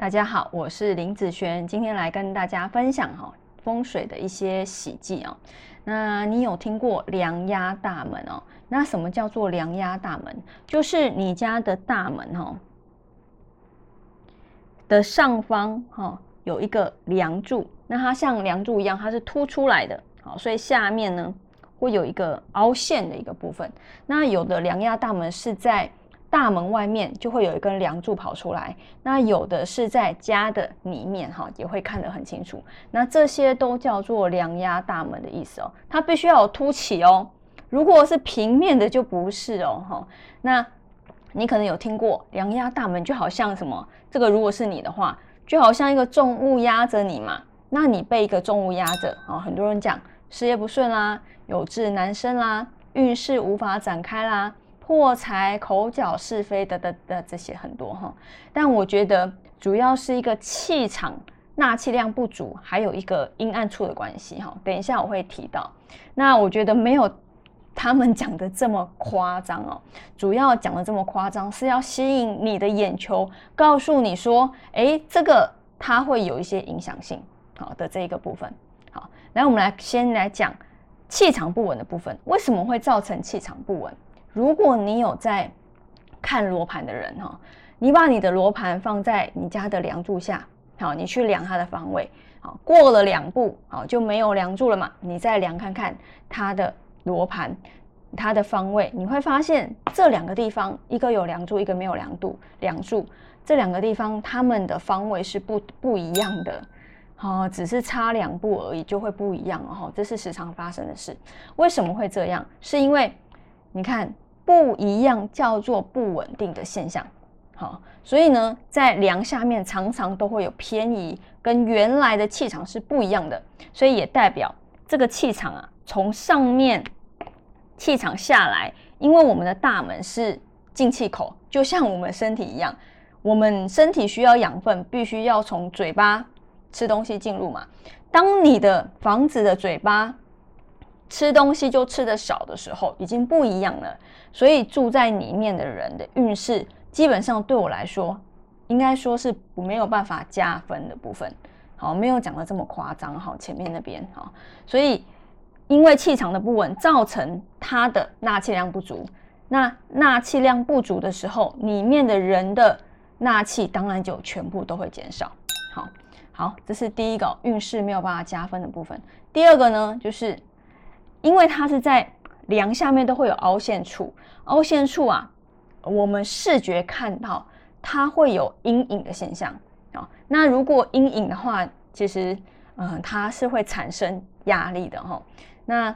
大家好，我是林子璇，今天来跟大家分享哈风水的一些喜忌哦。那你有听过梁压大门哦？那什么叫做梁压大门？就是你家的大门哦的上方哈有一个梁柱，那它像梁柱一样，它是凸出来的，好，所以下面呢会有一个凹陷的一个部分。那有的梁压大门是在大门外面就会有一根梁柱跑出来，那有的是在家的里面哈，也会看得很清楚。那这些都叫做梁压大门的意思哦，它必须要有凸起哦。如果是平面的就不是哦哈。那你可能有听过梁压大门，就好像什么？这个如果是你的话，就好像一个重物压着你嘛。那你被一个重物压着啊，很多人讲事业不顺啦，有志难伸啦，运势无法展开啦。破财、口角是非的的的这些很多哈，但我觉得主要是一个气场纳气量不足，还有一个阴暗处的关系哈。等一下我会提到，那我觉得没有他们讲的这么夸张哦。主要讲的这么夸张是要吸引你的眼球，告诉你说，哎，这个它会有一些影响性好的这一个部分。好，来我们来先来讲气场不稳的部分，为什么会造成气场不稳？如果你有在看罗盘的人哈，你把你的罗盘放在你家的梁柱下，好，你去量它的方位，好，过了两步，好就没有梁柱了嘛，你再量看看它的罗盘，它的方位，你会发现这两个地方，一个有梁柱，一个没有梁柱，梁柱这两个地方它们的方位是不不一样的，好，只是差两步而已就会不一样哦，这是时常发生的事。为什么会这样？是因为你看。不一样叫做不稳定的现象，好，所以呢，在梁下面常常都会有偏移，跟原来的气场是不一样的，所以也代表这个气场啊，从上面气场下来，因为我们的大门是进气口，就像我们身体一样，我们身体需要养分，必须要从嘴巴吃东西进入嘛。当你的房子的嘴巴吃东西就吃的少的时候，已经不一样了。所以住在里面的人的运势，基本上对我来说，应该说是没有办法加分的部分。好，没有讲的这么夸张。好，前面那边好，所以因为气场的不稳，造成它的纳气量不足。那纳气量不足的时候，里面的人的纳气当然就全部都会减少。好，好，这是第一个运势没有办法加分的部分。第二个呢，就是因为它是在。梁下面都会有凹陷处，凹陷处啊，我们视觉看到它会有阴影的现象啊。那如果阴影的话，其实嗯，它是会产生压力的哈。那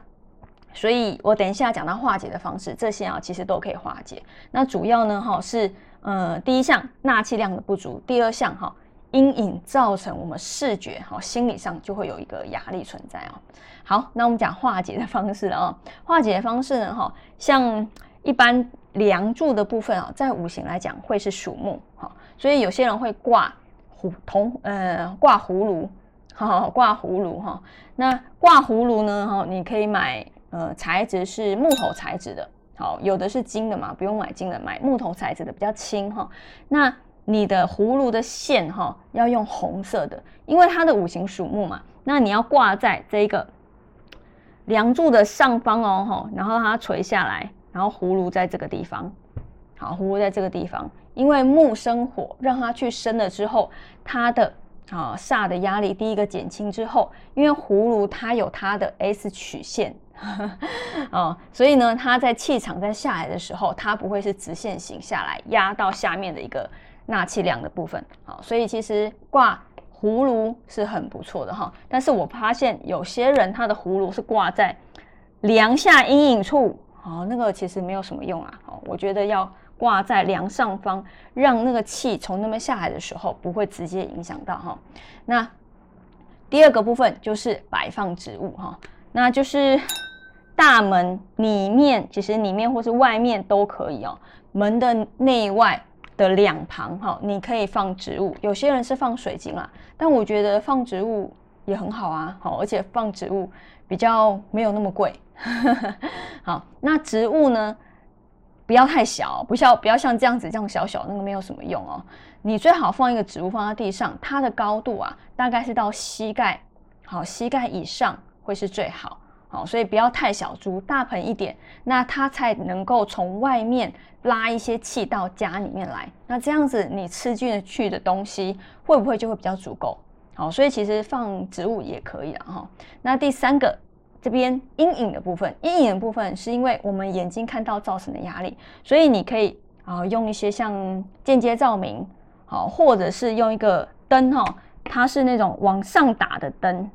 所以我等一下讲到化解的方式，这些啊其实都可以化解。那主要呢哈是呃第一项纳气量的不足，第二项哈。阴影造成我们视觉哈心理上就会有一个压力存在哦。好，那我们讲化解的方式了啊。化解的方式呢哈，像一般梁柱的部分啊，在五行来讲会是属木哈，所以有些人会挂葫铜呃挂葫芦，哈挂葫芦哈。那挂葫芦呢哈，你可以买呃材质是木头材质的，好有的是金的嘛，不用买金的，买木头材质的比较轻哈。那你的葫芦的线哈要用红色的，因为它的五行属木嘛。那你要挂在这一个梁柱的上方哦，哈，然后它垂下来，然后葫芦在这个地方，好，葫芦在这个地方，因为木生火，让它去生了之后，它的啊煞的压力第一个减轻之后，因为葫芦它有它的 S 曲线，哦，所以呢，它在气场在下来的时候，它不会是直线型下来压到下面的一个。纳气量的部分，好，所以其实挂葫芦是很不错的哈。但是我发现有些人他的葫芦是挂在梁下阴影处，好，那个其实没有什么用啊。好，我觉得要挂在梁上方，让那个气从那边下来的时候不会直接影响到哈。那第二个部分就是摆放植物哈，那就是大门里面，其实里面或是外面都可以哦，门的内外。的两旁哈，你可以放植物，有些人是放水晶啦，但我觉得放植物也很好啊，好，而且放植物比较没有那么贵。好，那植物呢，不要太小，不像不要像这样子这样小小，那个没有什么用哦。你最好放一个植物放在地上，它的高度啊，大概是到膝盖，好，膝盖以上会是最好，好，所以不要太小株，大盆一点，那它才能够从外面拉一些气到家里面来。那这样子你吃进去的东西会不会就会比较足够？好，所以其实放植物也可以了哈。那第三个。这边阴影的部分，阴影的部分是因为我们眼睛看到造成的压力，所以你可以啊用一些像间接照明，好，或者是用一个灯哈，它是那种往上打的灯，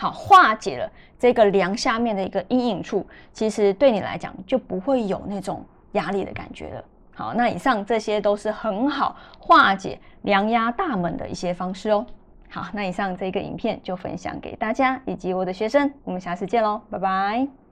好，化解了这个梁下面的一个阴影处，其实对你来讲就不会有那种压力的感觉了。好，那以上这些都是很好化解梁压大门的一些方式哦。好，那以上这个影片就分享给大家以及我的学生，我们下次见喽，拜拜。